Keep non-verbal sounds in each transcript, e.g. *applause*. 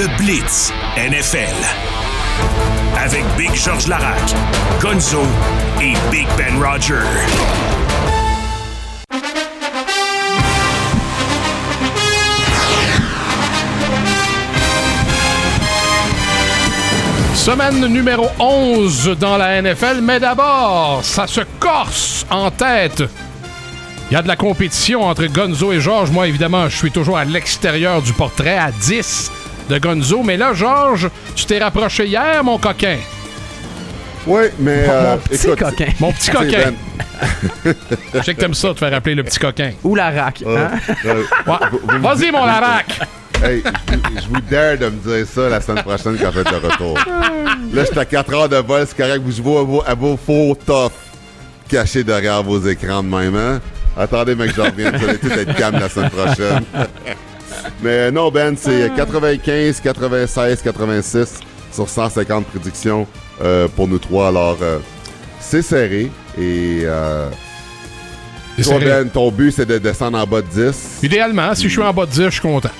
Le Blitz NFL. Avec Big George Larac, Gonzo et Big Ben Roger. Semaine numéro 11 dans la NFL, mais d'abord, ça se corse en tête. Il y a de la compétition entre Gonzo et Georges. Moi, évidemment, je suis toujours à l'extérieur du portrait, à 10 de Gonzo. Mais là, Georges, tu t'es rapproché hier, mon coquin. Oui, mais. Mon euh, petit écoute, coquin. Mon petit *laughs* coquin. Ben. Je sais que t'aimes ça, te faire appeler le petit coquin. Ou la rack. Euh, hein? euh, Ouais. vous- vous- Vas-y, mon Larac. Hey, je, vous dare de me dire ça la semaine prochaine quand je vais être de retour. Là, j'étais à 4 heures de vol, c'est correct. Vous jouez à vos, à vos faux tough cachés derrière vos écrans de même, hein? Attendez, mec, je reviens. Vous allez tous être calme la semaine prochaine. *laughs* Mais non, Ben, c'est 95, 96, 86 sur 150 prédictions euh, pour nous trois. Alors, euh, c'est serré. Et euh, toi, serré. Ben, ton but, c'est de descendre en bas de 10. Idéalement, si je suis en bas de 10, je suis content.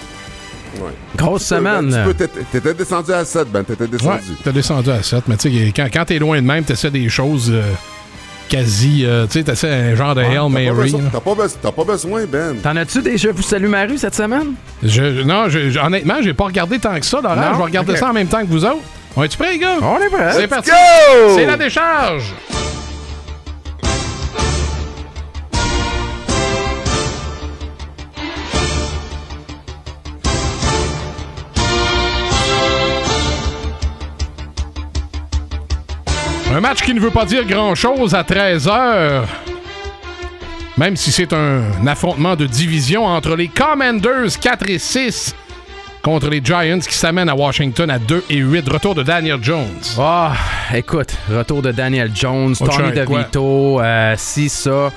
Ouais. Grosse Tu peux, ben, semaine. tu peux, t'étais- T'étais descendu à 7, Ben. T'étais Ouais, descendu. t'as descendu à 7, mais tu sais, quand, quand t'es loin de même, t'essaies des choses euh, quasi. euh, tu sais, un genre de Hail Mary. T'as pas, besoin- t'as pas besoin, Ben. T'en as-tu déjà vu Salut Maru cette semaine? Je- non, je- je- honnêtement, j'ai pas regardé tant que ça, Laurent. Non? Je vais regarder ça en même temps que vous autres. On est-tu prêts, les gars? On est prêt. C'est parti. Go! C'est la décharge! Un match qui ne veut pas dire grand-chose à 13h. Même si c'est un affrontement de division entre les Commanders 4 et 6 contre les Giants qui s'amènent à Washington à 2 et 8. Retour de Daniel Jones. Ah, écoute, retour de Daniel Jones, Autre Tommy? DeVito, euh, si ça.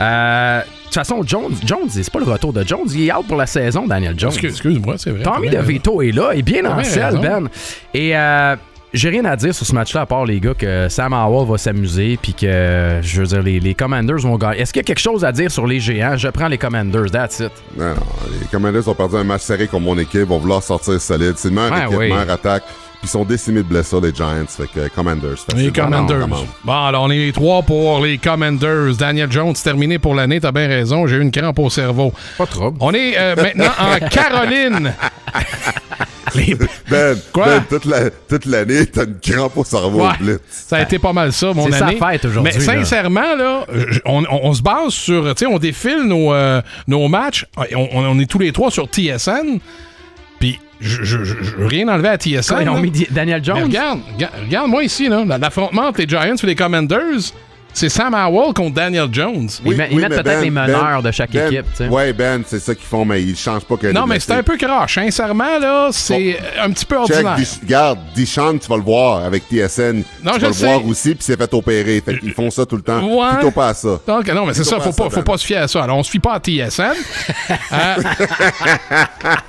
Euh, De toute façon, Jones, Jones, c'est pas le retour de Jones, il est out pour la saison, Daniel Jones. Excuse- Excuse-moi, c'est vrai. Tommy DeVito est là, il est bien T'as en selle. Ben. Et euh, j'ai rien à dire sur ce match-là, à part les gars que Sam Howell va s'amuser, puis que, je veux dire, les, les Commanders vont gagner. Est-ce qu'il y a quelque chose à dire sur les géants? Je prends les Commanders, that's it. Non, non. Les Commanders ont perdu un match serré contre mon équipe. vont vouloir sortir solide. C'est le meilleur Ouais, équipe, oui. meilleure attaque. Puis ils sont décimés de blessures, les Giants. Fait que Commanders. Les. Commanders. Bon, alors on est les trois pour les Commanders. Daniel Jones, terminé pour l'année, t'as bien raison. J'ai eu une crampe au cerveau. Pas trop. On est euh, maintenant en *laughs* Caroline. Les- *laughs* Ben, Quoi? ben, toute, la- toute l'année, t'as une crampe au cerveau Ouais. au blitz. Ça a été pas mal ça, mon C'est sa année. fête aujourd'hui, Mais sincèrement, là, on, on- on se base sur. Tu sais, on défile nos, euh, nos matchs. On, est tous les trois sur TSN. Puis, je je- je- je veux rien enlever à TSN. Quand ils ont mis Daniel Mais Jones? regarde, regarde, regarde-moi ici, là. L'affrontement entre les Giants et les Commanders, c'est Sam Howell contre Daniel Jones. Ils met- ils mettent peut-être les meneurs de chaque Ben, équipe, tu sais. Ouais, Ben, c'est ça qu'ils font, mais ils changent pas que Non, mais c'est un peu croche. Sincèrement, là, c'est un petit peu Check, ordinaire. Dish- regarde, Dishon, tu vas le voir avec TSN. Non, tu je vas le voir aussi, puis c'est fait opérer. Fait qu'ils font ça tout le temps. Ouais. Plutôt pas à ça. Donc, non, mais c'est ça, pas faut ça, pas, faut Ben. pas se fier à ça. Alors, on se fie pas à TSN. *laughs* Euh,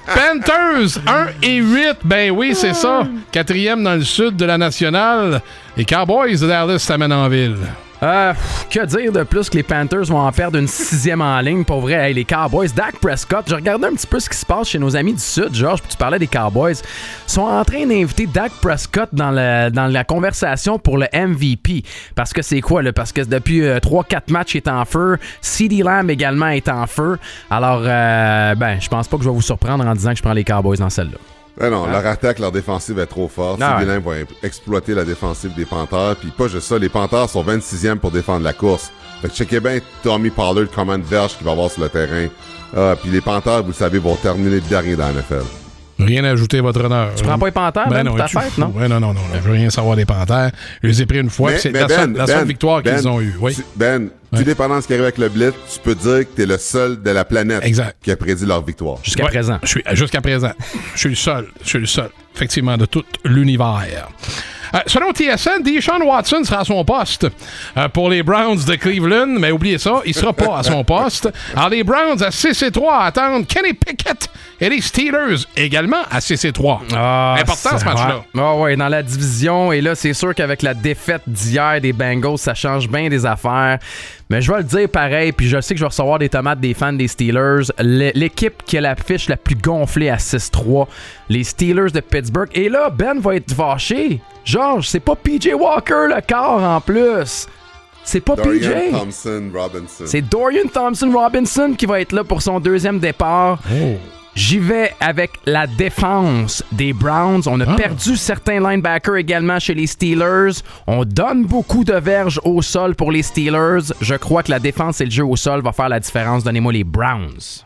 Panthers, 1 et 8. Ben oui, c'est ça. Quatrième dans le sud de la nationale. Les Cowboys de Dallas s'amènent en ville. Euh, que dire de plus que les Panthers vont en perdre une sixième en ligne? Pour vrai, Hey, les Cowboys, Dak Prescott, je regardais un petit peu ce qui se passe chez nos amis du Sud, Georges, puis tu parlais des Cowboys, sont en train d'inviter Dak Prescott dans, dans la conversation pour le MVP. Parce que c'est quoi, là? Parce que depuis 3-4 matchs, il est en feu. CeeDee Lamb également est en feu. Alors, euh, ben, je pense pas que je vais vous surprendre en disant que je prends les Cowboys dans celle-là. Ben non, leur attaque, leur défensive est trop forte. Ah ouais. vont exploiter la défensive des Panthers. Puis pas juste ça, les Panthers sont 26e pour défendre la course. Fait que checkez bien Tommy Pollard, commande verge qu'il va avoir sur le terrain. Ah, puis les Panthers, vous le savez, vont terminer le dernier dans la NFL. Rien à ajouter, votre honneur. Tu prends pas les Panthers, Ben, ta fête, non? Ouais, non, non, non, non, Je veux rien savoir des Panthers. Je les ai pris une fois, c'est la, seule, la seule victoire Ben, qu'ils ont eue. Oui. tu- Ben, tout dépendant de ce qui arrive avec le Blitz, tu peux dire que t'es le seul de la planète Exact. qui a prédit leur victoire. Jusqu'à Ouais, présent. Je suis jusqu'à présent. Je suis le seul. Je suis le seul, effectivement, de tout l'univers. Euh, selon TSN, Deshaun Watson sera à son poste euh, pour les Browns de Cleveland, mais oubliez ça, il sera pas à son *laughs* poste. Alors, les Browns à 6 et 3 attendent Kenny Pickett et les Steelers également à 6 et 3. Ah, Important ce match-là. Ah ouais, dans la division. Et là, c'est sûr qu'avec la défaite d'hier des Bengals, ça change bien des affaires. Mais je vais le dire pareil, puis je sais que je vais recevoir des tomates des fans des Steelers. L'équipe qui a la fiche la plus gonflée à 6-3, les Steelers de Pittsburgh. Et là, Ben va être fâché. Georges, c'est pas PJ Walker le corps en plus. C'est pas Dorian PJ. Thompson Robinson. C'est Dorian Thompson Robinson qui va être là pour son deuxième départ. Oh. J'y vais avec la défense des Browns. On a Ah. perdu certains linebackers également chez les Steelers. On donne beaucoup de verges au sol pour les Steelers. Je crois que la défense et le jeu au sol va faire la différence. Donnez-moi les Browns.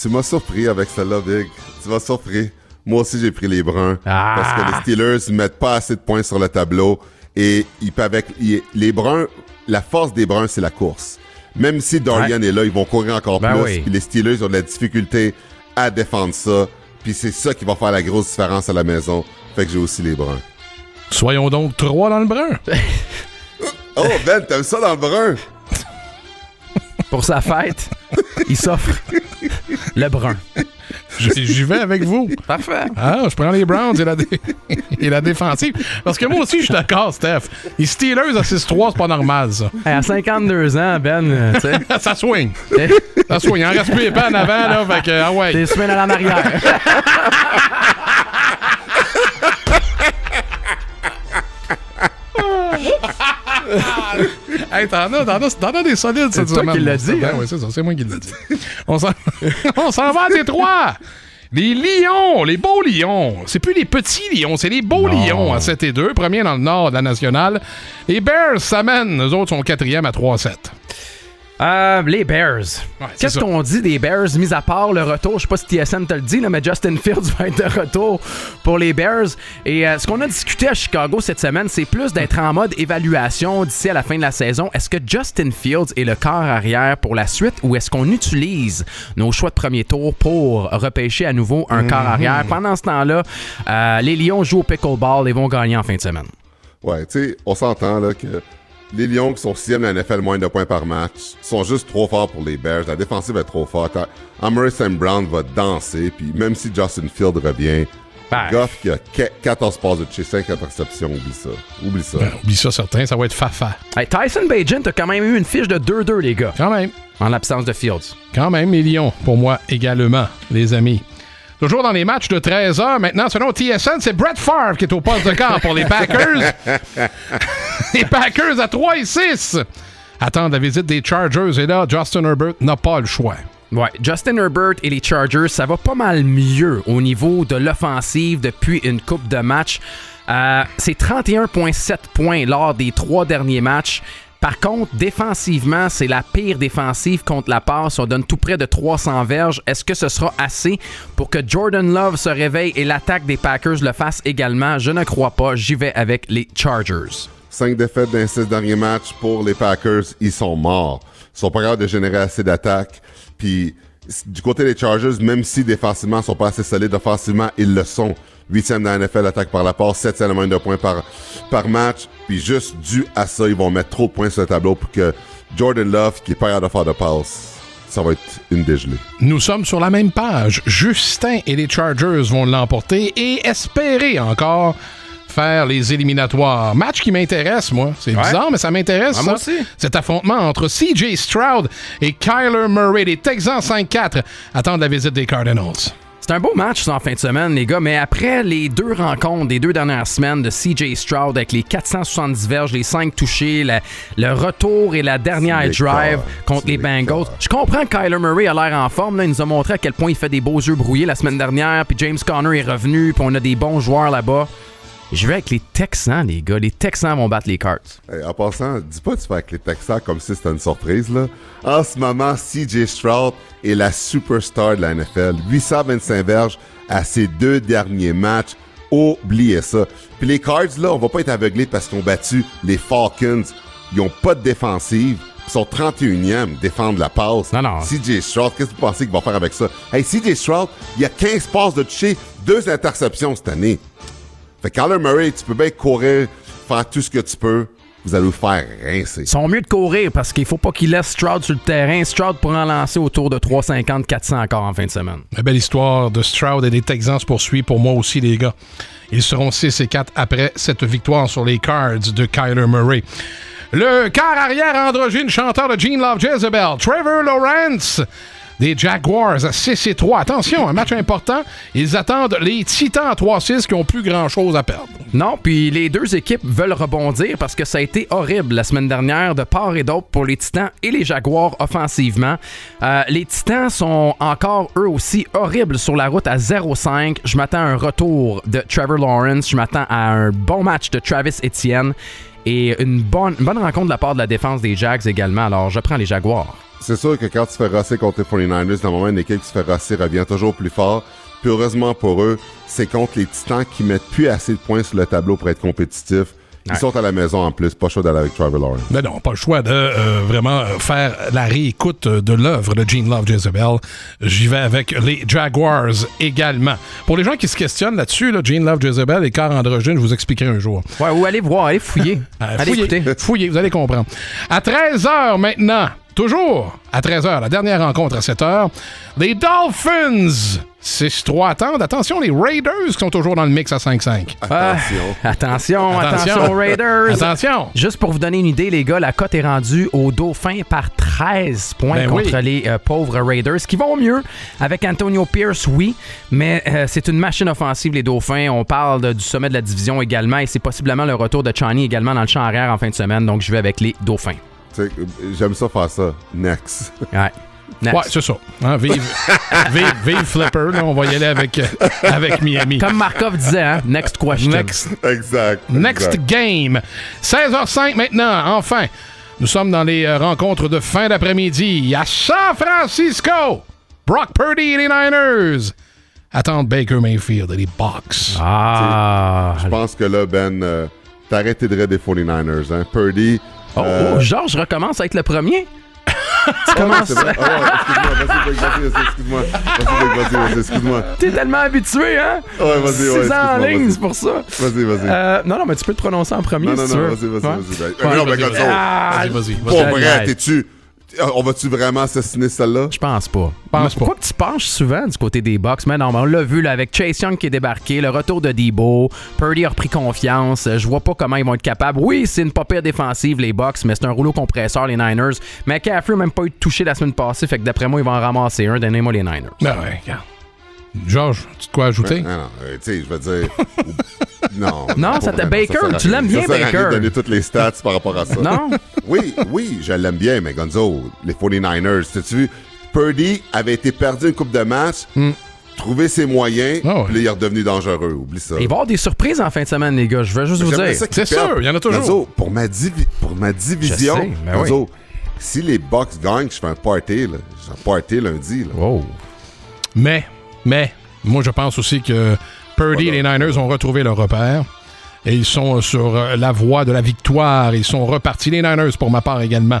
Tu m'as surpris avec celle-là, Big. Tu m'as surpris. Moi aussi, j'ai pris les Bruns. Ah. Parce que les Steelers ne mettent pas assez de points sur le tableau. Et ils peuvent avec, ils- les Bruns, la force des Bruns, c'est la course. Même si Dorian est là, ils vont courir encore Ben plus. oui. Puis les Steelers ont de la difficulté à défendre ça. Puis c'est ça qui va faire la grosse différence à la maison. Fait que j'ai aussi les Bruns. Soyons donc trois dans le brun. *laughs* Oh, Ben, t'aimes ça dans le brun? *laughs* Pour sa fête, il s'offre le brun. J'y vais avec vous. Parfait. Ah, je prends les Browns et la, dé- *laughs* et la défensive. Parce que moi aussi, je suis d'accord, Steph. Les Steelers à 6-3, c'est pas normal, ça. Hey, à 52 ans, Ben, euh, tu sais, *laughs* Ça swing. Ça swing. Il en reste plus épais en avant, là. Fait que, ah ouais. t'es semaines à la arrière. *laughs* Hey, t'en as, t'en as, t'en as des solides C'est toi qui l'as dit, Ben hein? oui, c'est ça, c'est moi qui l'ai dit. *laughs* On s'en, on s'en va à Détroit. Les Lions, les beaux Lions. C'est plus les petits Lions, c'est les beaux Lions à 7 et 2. Premier dans le nord de la nationale. Les Bears s'amènent. Eux autres sont quatrième à 3-7. Euh, les Bears. Ouais, Qu'est-ce qu'on dit des Bears, mis à part le retour? Je sais pas si TSN te le dit, là, mais Justin Fields *laughs* va être de retour pour les Bears. Et euh, ce qu'on a discuté à Chicago cette semaine, c'est plus d'être en mode évaluation d'ici à la fin de la saison. Est-ce que Justin Fields est le corps arrière pour la suite ou est-ce qu'on utilise nos choix de premier tour pour repêcher à nouveau un corps arrière? Pendant ce temps-là, euh, les Lions jouent au pickleball et vont gagner en fin de semaine. Ouais, tu sais, on s'entend là que les Lions qui sont sixième de la NFL, moins de points par match, sont juste trop forts pour les Bears. La défensive est trop forte. Amari St. Brown va danser, puis même si Justin Field revient, Ben. Goff qui a qu- 14 passes de chez 5 interceptions, oublie ça. Oublie ça. Ben, oublie ça, certain. Ça va être fafa. Hey, Tyson Bagent a quand même eu une fiche de 2-2, les gars, Quand même. en l'absence de Fields. Quand même, les Lions, pour moi également, les amis. Toujours dans les matchs de 13 heures. Maintenant, selon TSN, c'est Brett Favre qui est au poste de camp pour les Packers. *laughs* les Packers à 3 et 6. Attendent la visite des Chargers et là, Justin Herbert n'a pas le choix. Ouais, Justin Herbert et les Chargers, ça va pas mal mieux au niveau de l'offensive depuis une coupe de matchs. Euh, c'est 31,7 points lors des trois derniers matchs. Par contre, défensivement, c'est la pire défensive contre la passe. On donne tout près de 300 verges. Est-ce que ce sera assez pour que Jordan Love se réveille et l'attaque des Packers le fasse également? Je ne crois pas. J'y vais avec les Chargers. 5 défaites dans les 6 derniers matchs pour les Packers, ils sont morts. Ils sont pas capables de générer assez d'attaques. Puis du côté des Chargers, même si défensivement ils sont pas assez solides, offensivement, ils le sont. 8e dans la NFL, attaque par la passe, 7 moins de points par, par match. Puis juste dû à ça, ils vont mettre trop de points sur le tableau pour que Jordan Love, qui est pas capable de faire de passe, ça va être une dégelée. Nous sommes sur la même page. Justin et les Chargers vont l'emporter et espérer encore faire les éliminatoires. Match qui m'intéresse, moi. C'est bizarre, mais ça m'intéresse. Ah, moi aussi. Cet affrontement entre CJ Stroud et Kyler Murray, les Texans 5-4, attendent la visite des Cardinals. C'est un beau match ça, en fin de semaine, les gars, mais après les deux rencontres des deux dernières semaines de CJ Stroud avec les 470 verges, les 5 touchés, la- le retour et la dernière drive contre les Bengals, je comprends que Kyler Murray a l'air en forme. Là, il nous a montré à quel point il fait des beaux yeux brouillés la semaine dernière, puis James Conner est revenu, puis on a des bons joueurs là-bas. Je vais avec les Texans, les gars. Les Texans vont battre les Cards. Hey, en passant, dis pas que tu fais avec les Texans comme si c'était une surprise, là. En ce moment, CJ Stroud est la superstar de la NFL. 825 verges à ses deux derniers matchs. Oubliez ça. Puis les Cards, là, on va pas être aveuglés parce qu'ils ont battu les Falcons. Ils ont pas de défensive. Ils sont 31e, défendre la passe. Non, non. CJ Stroud, qu'est-ce que vous pensez qu'il va faire avec ça? Hey, CJ Stroud, il y a 15 passes de toucher, deux interceptions cette année. Fait que Kyler Murray, tu peux bien courir, faire tout ce que tu peux. Vous allez vous faire rincer. Ils sont mieux de courir parce qu'il faut pas qu'ils laissent Stroud sur le terrain. Stroud pourra en lancer autour de 350-400 encore en fin de semaine. La belle histoire de Stroud et des Texans se poursuit pour moi aussi, les gars. Ils seront 6 et 4 après cette victoire sur les Cards de Kyler Murray. Le quart arrière androgyne chanteur de Gene Love Jezebel, Trevor Lawrence, des Jaguars à 6 et 3. Attention, un match important. Ils attendent les Titans à 3-6 qui ont plus grand-chose à perdre. Non, puis les deux équipes veulent rebondir parce que ça a été horrible la semaine dernière de part et d'autre pour les Titans et les Jaguars offensivement. Euh, les Titans sont encore eux aussi horribles sur la route à 0-5. Je m'attends à un retour de Trevor Lawrence. Je m'attends à un bon match de Travis Etienne et une bonne, une bonne rencontre de la part de la défense des Jags également. Alors, je prends les Jaguars. C'est sûr que quand tu fais rosser contre les 49ers, normalement, une équipe qui se fait rosser revient toujours plus fort. Puis heureusement pour eux, c'est contre les Titans qui mettent plus assez de points sur le tableau pour être compétitifs. Ils Ouais. sont à la maison en plus, pas chaud d'aller avec Trevor Lawrence. Mais non, pas le choix de euh, vraiment euh, faire la réécoute de l'œuvre de Gene Love Jezebel. J'y vais avec les Jaguars également. Pour les gens qui se questionnent là-dessus, là, Gene Love Jezebel et Car Androgyne, je vous expliquerai un jour. Ouais, ou allez voir, allez fouiller. *laughs* Allez fouillez, écouter. fouillez, vous allez comprendre. À 13h maintenant, toujours à 13h, la dernière rencontre à 7h, les Dolphins 6-3 attendent. Attention, les Raiders qui sont toujours dans le mix à 5-5. Ah, Attention. attention, Attention. attention, Raiders. Attention! Juste pour vous donner une idée, les gars, la cote est rendue au Dauphin par 13 points Ben contre oui. les euh, pauvres Raiders, qui vont mieux avec Antonio Pierce, oui, mais euh, c'est une machine offensive, les Dauphins. On parle de- du sommet de la division également, et c'est possiblement le retour de Chani également dans le champ arrière en fin de semaine, donc je vais avec les Dauphins. J'aime ça faire ça. Next. Ouais. Next. Ouais, c'est ça. Hein, vive, *laughs* vive, vive Flipper. Là, on va y aller avec, euh, avec Miami. Comme Markov disait, hein, next question. Next, exact. next exact. game. 16h05 maintenant, enfin. Nous sommes dans les euh, rencontres de fin d'après-midi à San Francisco. Brock Purdy et les Niners attendent Baker Mayfield et les Bucks. Ah. Je pense que là, Ben, euh, t'as arrêté de rire des 49ers. Hein? Purdy. Oh, euh, oh, Georges recommence à être le premier. tu commences. c'est. Ah, ouais, excuse-moi, vas-y, vas-y, vas-y, excuse-moi. Vas-y, vas-y, vas-y, excuse-moi. T'es tellement habitué, hein? Ouais, vas-y, Six ouais, ans en ligne, c'est pour ça. Vas-y, vas-y. Euh, non, non, mais tu peux te prononcer en premier non, non, si tu non, vas-y, vas-y, vas-y. Non, mais. Gonzo, Ah, Vas-y, vas-y, pour vrai, t'es-tu... On va-tu vraiment assassiner celle-là? Je pense pas. Pense pas. Pourquoi que tu penches souvent du côté des Bucks? Mais non, mais on l'a vu là, avec Chase Young qui est débarqué, le retour de Debo, Purdy a repris confiance. Je vois pas comment ils vont être capables. Oui, c'est une pas pire défensive, les Bucks, mais c'est un rouleau compresseur, les Niners. Mais McCaffrey n'a même pas eu de touché la semaine passée, fait que d'après moi, ils vont en ramasser un. Donnez-moi les Niners. Ben ouais, regarde. Georges, tu as quoi ajouter? Non, non, euh, tu sais, je veux dire... *laughs* non. Non, ça t'a- Baker, tu l'aimes bien, Baker. de donner toutes les stats par rapport à ça. Non? Oui, oui, je l'aime bien, mais Gonzo, les 49ers, t'as-tu vu? Purdy avait été perdu une coupe de match, trouvé ses moyens, ouais. puis il est redevenu dangereux. Oublie ça. Il va y avoir des surprises en fin de semaine, les gars. Je veux juste vous dire. C'est sûr, il y en a toujours. Gonzo, pour ma, pour ma division, Je sais, Gonzo, si les Bucks gagnent, je fais un party, là. J'ai un party lundi, là. Wow. Mais, mais, moi, je pense aussi que Purdy et les Niners ont retrouvé leur repère. Et ils sont sur euh, la voie de la victoire. Ils sont repartis. Les Niners, pour ma part également.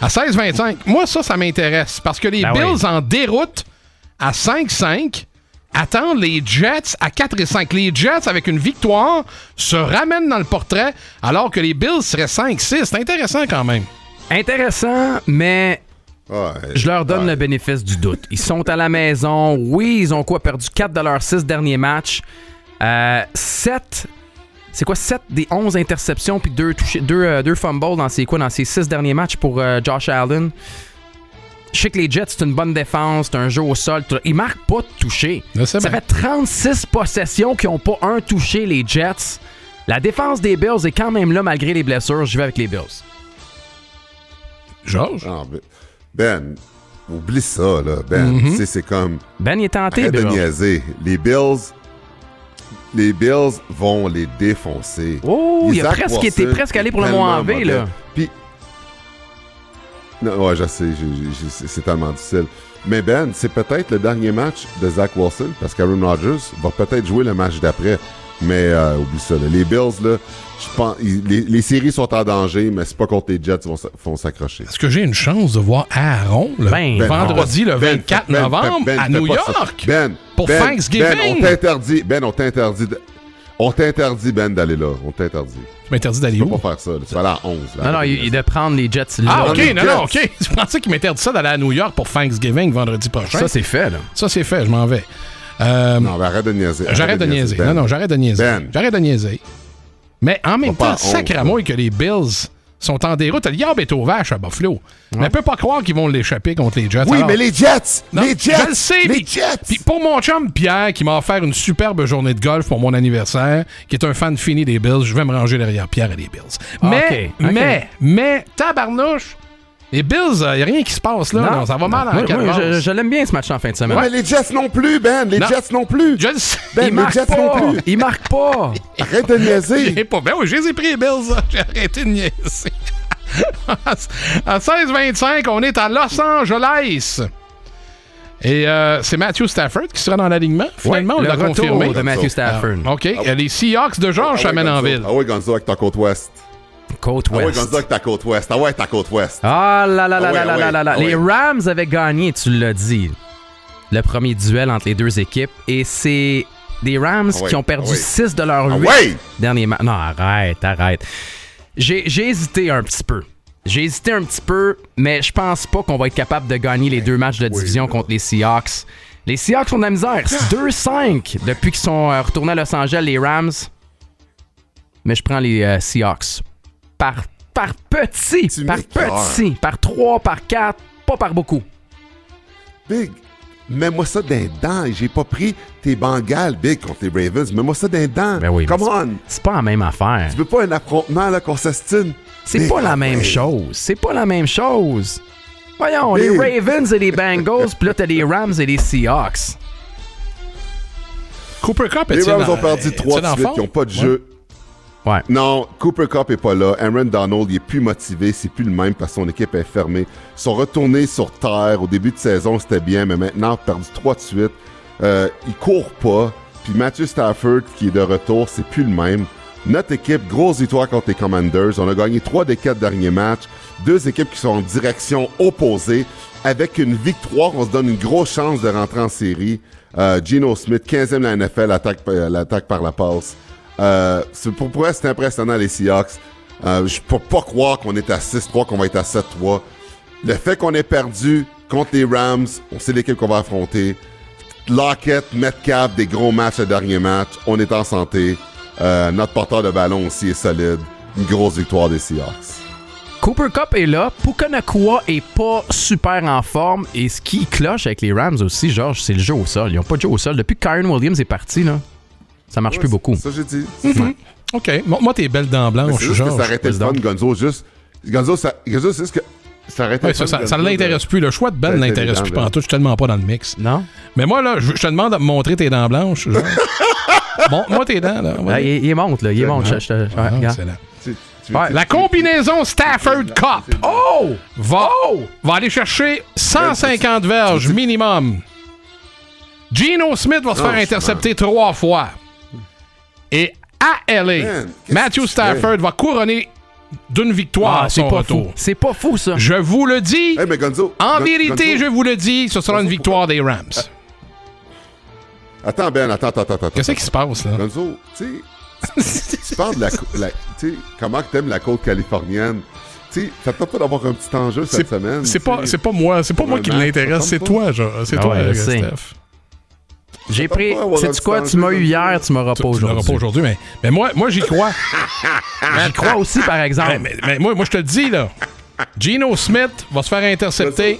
À 16-25, moi, ça, ça m'intéresse. Parce que les Ben Bills oui. en déroute à 5-5 attendent les Jets à 4 et 5. Les Jets, avec une victoire, se ramènent dans le portrait, alors que les Bills seraient 5-6. C'est intéressant quand même. Intéressant, mais Ouais, Je leur donne ouais. le bénéfice du doute. Ils sont à la maison. Oui, ils ont quoi? Perdu 4 de leurs 6 derniers matchs. Euh, 7. C'est quoi? 7 des 11 interceptions puis 2 touchés, 2, deux fumbles dans ces quoi? Dans ces 6 derniers matchs pour euh, Josh Allen. Je sais que les Jets, c'est une bonne défense, c'est un jeu au sol. Ils marquent pas de toucher. Ça bien. fait 36 possessions qui n'ont pas un touché, les Jets. La défense des Bills est quand même là malgré les blessures. Je vais avec les Bills. Georges? Ben, oublie ça, là. Ben, sais, c'est comme... Ben, il est tenté, de niaiser. Les Bills... Les Bills vont les défoncer. Oh, il a presque été presque allé pour le tellement V, là. mauvais. Puis... Non, ouais, je sais, c'est tellement difficile. Mais Ben, c'est peut-être le dernier match de Zach Wilson, parce qu'Aaron Rodgers va peut-être jouer le match d'après. Mais euh, oublie ça. là. Les Bills, là, je pense, ils- les, les séries sont en danger, mais c'est pas contre les Jets qui vont s'accrocher. Est-ce que j'ai une chance de voir Aaron le Ben, Ben, vendredi le Ben, 24 Ben, novembre Ben, à fais New. York? Ben, Pour Ben, Thanksgiving? Ben, on t'interdit. Ben, on t'interdit. de- On t'interdit, Ben, d'aller là. On t'interdit. Tu m'interdis d'aller Tu peux où? pas faire ça. là. Tu vas aller à 11. Là, Non, non, il, de prendre les Jets là. Ah, ok, non, non, ok. *laughs* Je pensais qu'il m'interdit ça d'aller à New York pour Thanksgiving vendredi prochain. Ça, c'est fait, là. Ça, c'est fait, je m'en vais. Euh, Non, mais arrête de niaiser. J'arrête de niaiser. Ben. Non, non, j'arrête de niaiser. Ben. J'arrête de niaiser. Mais en même pas temps, sacramouille que les Bills sont en déroute. Le diable est aux vaches à Buffalo. Mais on peut pas croire qu'ils vont l'échapper contre les Jets. Oui, Alors- mais les Jets! Non, les Jets! Je le sais, Les Jets! Puis pour mon chum Pierre, qui m'a offert une superbe journée de golf pour mon anniversaire, qui est un fan fini des Bills, je vais me ranger derrière Pierre et les Bills. Mais, ok, ok. mais, mais, tabarnouche, les Bills, il n'y a rien qui se passe là. non, ça va mal en Kansas. je, je l'aime bien ce match en fin de semaine. Ouais, les Jets non plus, Ben! Les Non. Jets non plus! Je. Ben, il les Jets pas. non plus! Il marque pas. *laughs* Arrête de J'ai niaiser! pas. Ben oui, je les ai pris, les Bills. J'ai arrêté de niaiser. *laughs* à 16-25, on est à Los Angeles. Et euh, c'est Matthew Stafford qui sera dans l'alignement. Finalement, on le l'a confirmé. de Matthew Stafford. Ah, OK. Les Seahawks de Georges Ah ouais, s'amènent en ville. Ah ouais, Gonzo avec ta côte ouest. Côte Ah ouais, ouest. Gonzo avec ta côte ouest. Ah ouais, ta côte ouest. Ah là là là Ah ouais, là là ah là ouais, là là. ah Les ouais. Rams avaient gagné, tu l'as dit. Le premier duel entre les deux équipes. Et c'est des Rams Ah ouais, qui ont perdu ah ouais. 6 de leurs Ah 8 ouais! derniers matchs. Non, arrête, arrête. J'ai hésité un petit peu. J'ai hésité un petit peu, mais je pense pas qu'on va être capable de gagner les deux matchs de division contre les Seahawks. Les Seahawks ont de la misère. C'est *gasps* 2-5 depuis qu'ils sont euh, retournés à Los Angeles, les Rams. Mais je prends les euh, Seahawks. Par, par petit, Tu par petit, par 3, par 4, pas par beaucoup. Big, mets-moi ça d'un dents. J'ai pas pris tes Bengals, Big, contre les Ravens. Mets-moi ça d'un dents. Ben oui, mais Come on! C'est pas la même affaire. Tu veux pas un affrontement, là, qu'on s'astine? C'est pas la même ouais. chose. C'est pas la même chose. Voyons, les. Ravens et les Bengals, puis là, t'as les Rams et les Seahawks. Cooper Cup Les Rams dans- ont perdu 3 est-il de suite. Ils ont pas de Ouais. jeu. Ouais. Non, Cooper Cup est pas là. Aaron Donald, il est plus motivé. C'est plus le même parce que son équipe est fermée. Ils sont retournés sur terre. Au début de saison, c'était bien, mais maintenant, perdu 3 de suite. Euh, il court pas. Puis Matthew Stafford, qui est de retour, c'est plus le même. Notre équipe, grosse victoire contre les Commanders. On a gagné 3 des 4 derniers matchs. Deux équipes qui sont en direction opposée. Avec une victoire, on se donne une grosse chance de rentrer en série. Euh, Geno Smith, 15e de la NFL, euh, l'attaque par la passe. Euh, pour, c'est impressionnant, les Seahawks. Euh, je peux pas croire qu'on est à 6-3, qu'on va être à 7-3. Le fait qu'on ait perdu contre les Rams, on sait l'équipe qu'on va affronter. Lockett, Metcalf, des gros matchs le dernier match. On est en santé. Euh, notre porteur de ballon aussi est solide. Une grosse victoire des Seahawks. Cooper Cup est là. Pukanakua est pas super en forme. Et ce qui cloche avec les Rams aussi, Georges, c'est le jeu au sol. Ils ont pas de jeu au sol. Depuis que Kyron Williams est parti, là, ça marche plus beaucoup. Ça, j'ai dit. OK. Moi, moi, t'es belle dents Mais blanches, C'est juste que ça arrêtait le fun. Gonzo. Juste. Gonzo, ça, Gonzo, c'est juste que. Ça arrêtait Ouais, le ça, ça, ça l'intéresse de- plus. Le choix de Ben l'intéresse plus pantoute. Je suis tellement pas dans le mix. Non? Mais moi, là, je, je te demande de me montrer tes dents blanches. Genre. *laughs* bon, moi, tes dents, là. Ah, il, il monte, là. Il monte. Je- je- Ah, regarde. excellent. Tu- tu veux- Ouais, tu- La combinaison Stafford Cup Oh! va, va aller chercher 150 verges minimum. Geno Smith va se faire Franchement. intercepter trois fois. Et à LA, Man, Matthew Stafford va couronner d'une victoire Ah, c'est son pas retour. fou. C'est pas fou, ça. Je vous le dis, Hey, mais Gonzo. en Gon- vérité, Gonzo- je vous le dis, ce sera une victoire des Rams. Attends, Ben, attends, attends, attends. attends. Qu'est-ce qui se passe, là? Gonzo, tu sais, tu parles de la, tu sais, comment que t'aimes la côte californienne? Tu sais, ça t'a pas d'avoir un petit enjeu cette semaine. C'est pas, c'est pas moi, c'est pas moi qui l'intéresse, c'est toi, genre. C'est Ah toi, ouais. Steph. J'ai pris. petit quoi? Tu m'as eu hier, tu m'auras pas tu aujourd'hui. pas aujourd'hui, mais, mais moi, moi j'y crois. *laughs* J'y crois aussi, par exemple. Mais, mais moi, moi je te le dis, là. Geno Smith va se faire intercepter.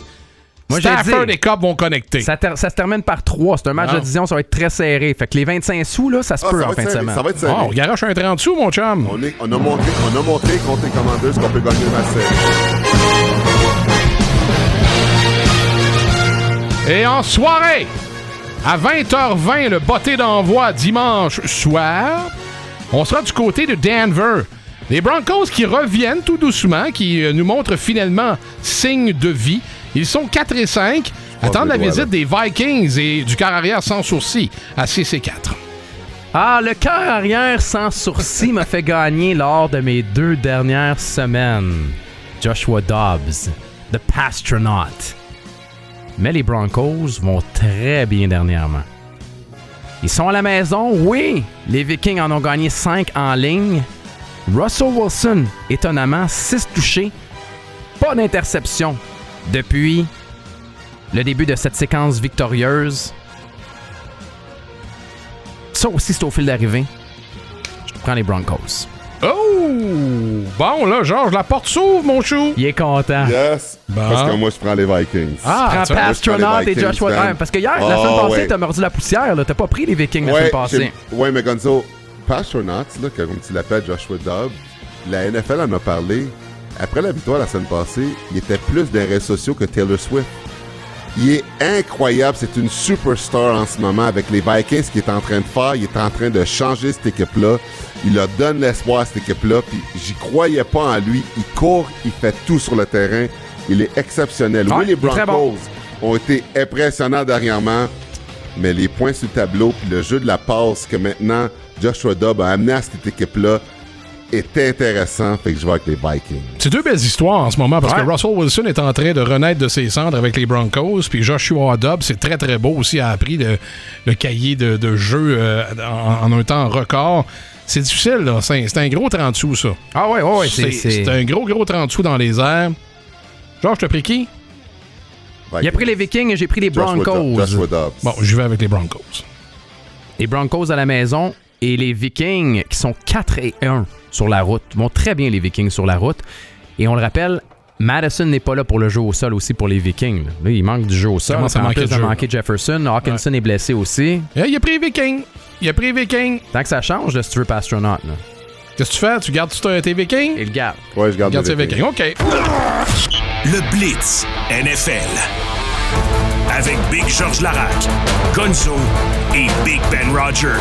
Moi, j'ai Stafford dit- et Cobb vont connecter. Ça, ter- ça se termine par 3. C'est un match Ah. de division, ça va être très serré. Fait que les 25 sous, là, ça se Ah, peut ça, en fin de semaine. ça va être serré. on garoche un 30 sous, mon chum. On, est- on a montré, on a montré contre les Commanders qu'on peut gagner match serré. Et en soirée, à 20h20, le botté d'envoi dimanche soir, on sera du côté de Denver. Les Broncos qui reviennent tout doucement, qui euh, nous montrent finalement signe de vie. Ils sont 4 et 5. Attendent la visite des Vikings et du quart arrière sans sourcil à 6 et 4. Ah, le cœur arrière sans sourcil m'a fait gagner lors de mes deux dernières semaines. Joshua Dobbs, The Pastronaut. Mais les Broncos vont très bien dernièrement. Ils sont à la maison, oui. Les Vikings en ont gagné 5 en ligne. Russell Wilson, étonnamment, 6 touchés, pas d'interception depuis le début de cette séquence victorieuse. Ça aussi, c'est au fil d'arrivée. Je prends les Broncos. Oh! Bon, là, Georges, la porte s'ouvre, mon chou. Il est content. Yes. Bon. Parce que moi, je prends les Vikings. Ah, Prends tu Pastronaut prends les et Joshua. Man. parce que hier, la Oh, semaine passée, ouais. t'as mordu la poussière. là. T'as pas pris les Vikings la semaine passée. ouais, mais Gonzo, Pastronauts, là, comme tu l'appelles Joshua Dobbs, la NFL en a parlé. Après la victoire la semaine passée, il était plus dans les réseaux sociaux que Taylor Swift. Il est incroyable, c'est une superstar en ce moment avec les Vikings. Ce qu'il est en train de faire, il est en train de changer cette équipe-là. Il leur donne l'espoir à cette équipe-là. Puis j'y croyais pas en lui. Il court, il fait tout sur le terrain. Il est exceptionnel. Ouais, oui, les Broncos ont été impressionnants dernièrement. Mais les points sur le tableau, puis le jeu de la passe que maintenant Joshua Dobb a amené à cette équipe-là est intéressant. Fait que je vais avec les Vikings. C'est deux belles histoires en ce moment parce Ouais. que Russell Wilson est en train de renaître de ses cendres avec les Broncos. Puis Joshua Dobbs, c'est très très beau aussi, a appris le, le cahier de, de jeu euh, en, en un temps record. C'est difficile, là. C'est c'est un gros 30 sous, ça. Ah ouais, ouais, ouais. C'est c'est- c'est c'est- un gros gros 30 sous dans les airs. Georges, t'as pris qui? Il a pris les Vikings et j'ai pris les Broncos. Joshua Dobbs. Bon, j'y vais avec les Broncos. Les Broncos à la maison et les Vikings qui sont 4 et 1 sur la route. Vont très bien les Vikings sur la route. Et on le rappelle, Madison n'est pas là pour le jeu au sol aussi pour les Vikings. Là, il manque du jeu au sol. Commence à En plus de manquer Jefferson. Hawkinson est blessé aussi. Eh, il a pris les Vikings. Il a pris les Vikings. Tant que ça change, là, si tu veux pas astronaut. Là. Qu'est-ce que tu fais? Tu gardes tes tes Vikings? Et le gars. Ouais, je garde Garde tes Vikings. OK. Le Blitz NFL. Avec Big Georges Larac, Gonzo et Big Ben Roger.